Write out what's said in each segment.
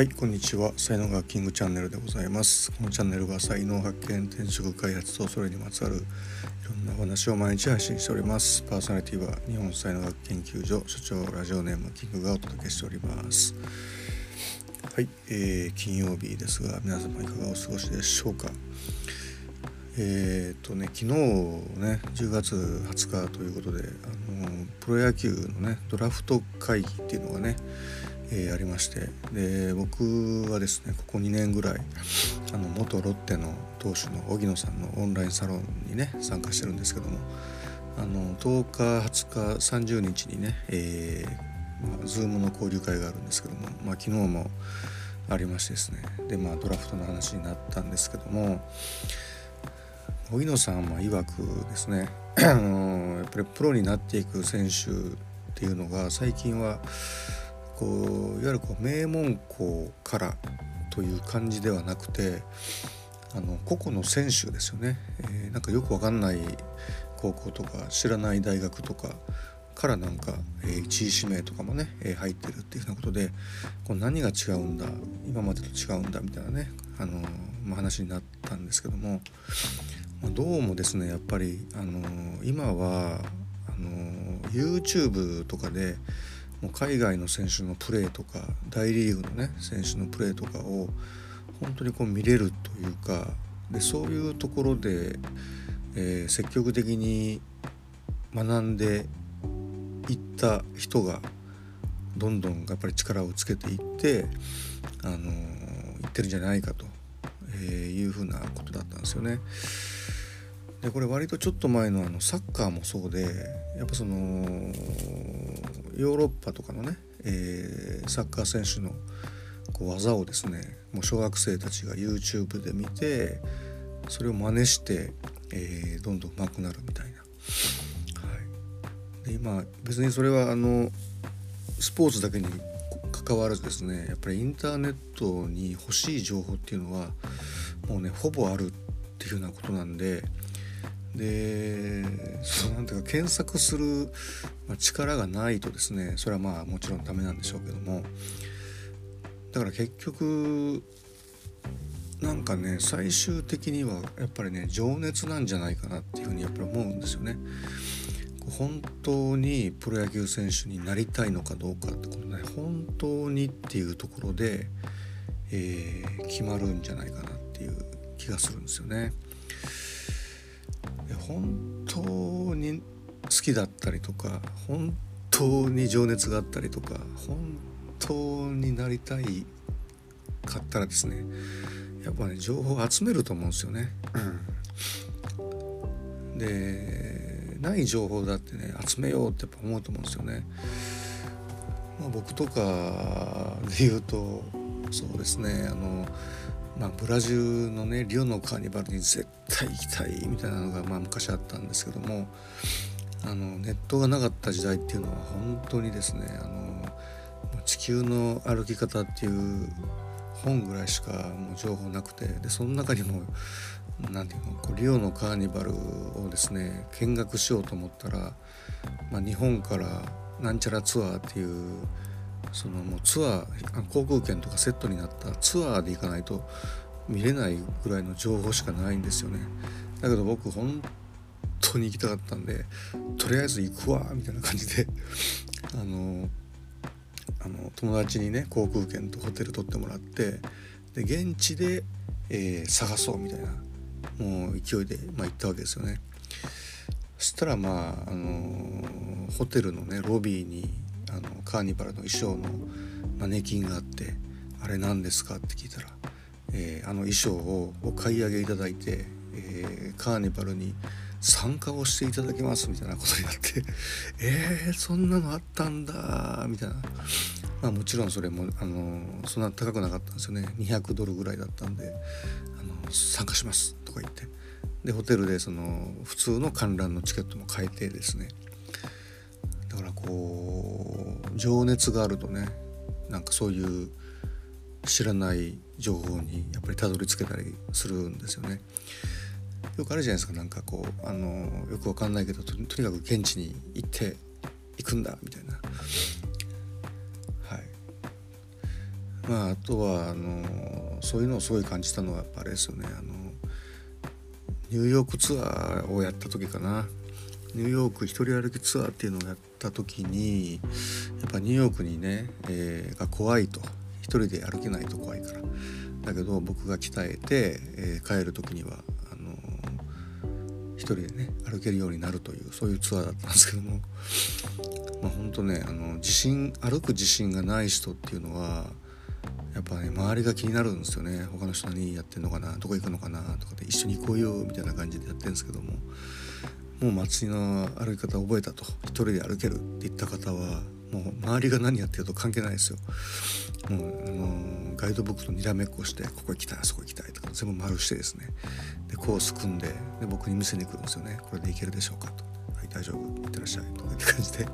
はいこんにちは。才能学キングチャンネルでございます。このチャンネルは才能発見転職開発とそれにまつわるいろんなお話を毎日配信しております。パーソナリティは日本才能学研究所所長ラジオネームキングがお届けしております。はい、えー、金曜日ですが皆様いかがお過ごしでしょうか。えー、っとね昨日ね10月20日ということであのプロ野球のねドラフト会議っていうのがねえー、ありまして。で僕はですねここ2年ぐらいあの元ロッテの投手の荻野さんのオンラインサロンにね参加してるんですけどもあの10日20日30日にね、えーまあ、Zoom の交流会があるんですけども、まあ、昨日もありましてですね。でまあドラフトの話になったんですけども荻野さんは曰くですねあのやっぱりプロになっていく選手っていうのが最近はこういわゆるこう名門校からという感じではなくてあの個々の選手ですよね、えー、なんかよくわかんない高校とか知らない大学とかからなんか、えー、1位指名とかもね、えー、入ってるっていうようなことでこう何が違うんだ今までと違うんだみたいなね、あのまあ、話になったんですけども、まあ、どうもですねやっぱり、あの今はあの YouTube とかでもう海外の選手のプレーとか大リーグのね選手のプレーとかを本当にこう見れるというかでそういうところで、えー、積極的に学んでいった人がどんどんやっぱり力をつけていって、あのー、いってるんじゃないかと、え、いうふうなことだったんですよね。でこれ割とちょっと前のあのサッカーもそうでやっぱそのヨーロッパとかのね、えー、サッカー選手のこう技をですねもう小学生たちが YouTube で見てそれを真似して、えー、どんどん上手くなるみたいな。はい、で今別にそれはあのスポーツだけに関わらずですねやっぱりインターネットに欲しい情報っていうのはもうねほぼあるっていうようなことなんででそうなんていうか検索する力がないとですねそれはまあもちろんダメなんでしょうけどもだから結局なんかね最終的にはやっぱりね情熱なんじゃないかなっていうふうにやっぱり思うんですよね。本当にプロ野球選手になりたいのかどうかってことね本当にっていうところで、えー、決まるんじゃないかなっていう気がするんですよね。本当に好きだったりとか本当に情熱があったりとか本当になりたいかったらですねやっぱね情報を集めると思うんですよね。うん、でない情報だってね集めようってやっぱ思うと思うんですよね。まあ、僕とかで言うとそうですねあのまあ、ブラジルのねリオのカーニバルに絶対行きたいみたいなのが、まあ、昔あったんですけどもあのネットがなかった時代っていうのは本当にですねあの地球の歩き方っていう本ぐらいしかもう情報なくてでその中にも何て言うのこうリオのカーニバルをですね見学しようと思ったら、まあ、日本からなんちゃらツアーっていうそのもうツアー航空券とかセットになったツアーで行かないと見れないぐらいの情報しかないんですよね。だけど僕本当に行きたかったんでとりあえず行くわみたいな感じで あのあの友達にね航空券とホテル取ってもらってで現地で、えー、探そうみたいなもう勢いで、まあ、行ったわけですよね。そしたらまあ、あのホテルのねロビーにあのカーニバルの衣装のマネキンがあって「あれ何ですか?」って聞いたら、えー、あの衣装をお買い上げいただいて、えー、カーニバルに参加をしていただきますみたいなことになって「えー、そんなのあったんだ」みたいな。まあ、もちろんそれもあのそんな高くなかったんですよね200ドルぐらいだったんで「あの参加します」とか言ってでホテルでその普通の観覧のチケットも変えてですねだからこう情熱があるとねなんかそういう知らない情報にやっぱりたどり着けたりするんですよね。よくあるじゃないですかなんかこうあのよくわかんないけどとにかく現地に行って行くんだみたいな。はい。まああとはあのそういうのをすごい感じたのはやっぱあれですよねあのニューヨークツアーをやった時かなニューヨーク一人歩きツアーっていうのをやった時にやっぱニューヨークにね、えー、が怖いと。一人で歩けないと怖いから。だけど僕が鍛えて、えー、帰る時にはあのー、一人でね歩けるようになるというそういうツアーだったんですけども。まあ本当ねあの自信歩く自信がない人っていうのはやっぱね周りが気になるんですよね。他の人何やってんのかなどこ行くのかなとかで一緒に行こうよみたいな感じでやってるんですけども。もう街の歩き方覚えたと。一人で歩けるって言った方はもう周りが何やってると関係ないですよ。もうあのガイドブックとにらめっこしてここ行きたいあそこ行きたいとか全部丸してですね。でコース組んでで僕に見せに来るんですよね。これで行けるでしょうかと「はい大丈夫。行ってらっしゃい」とかって感じで、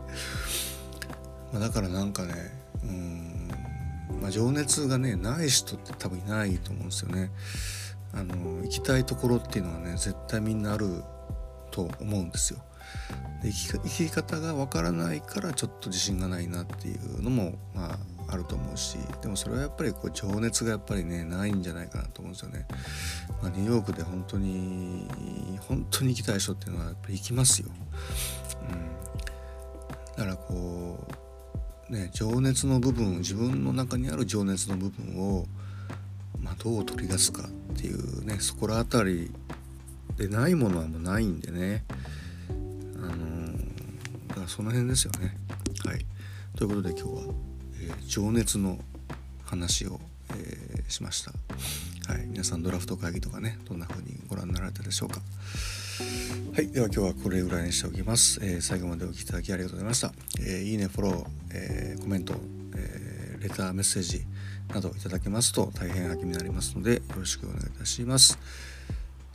まあ、だからなんかねうんまあ、情熱がねない人って多分いないと思うんですよね。あの行きたいところっていうのはね絶対みんなあると思うんですよ。で生き生き方がわからないからちょっと自信がないなっていうのもまああると思うしでもそれはやっぱりこう情熱がやっぱりねないんじゃないかなと思うんですよね。まあ、ニューヨークで本当に本当に行きたい人っていうのはやっぱり行きますよ。うん、だからこうね情熱の部分自分の中にある情熱の部分を、まあ、どう取り出すかっていうねそこら辺りでないものはもうないんでね。あのー、だからその辺ですよね。はい。ということで今日は、えー、情熱の話を、えー、しました。はい。皆さんドラフト会議とかねどんな風にご覧になられたでしょうか。はい。では今日はこれぐらいにしておきます、え最後までお聴きいただきありがとうございました、えいいねフォロー、えコメント、えレターメッセージなどいただけますと大変励みになりますのでよろしくお願いいたします。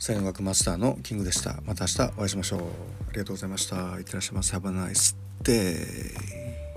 西洋学マスターのキングでした。また明日お会いしましょう。ありがとうございました。いってらっしゃいませ。Have a nice day.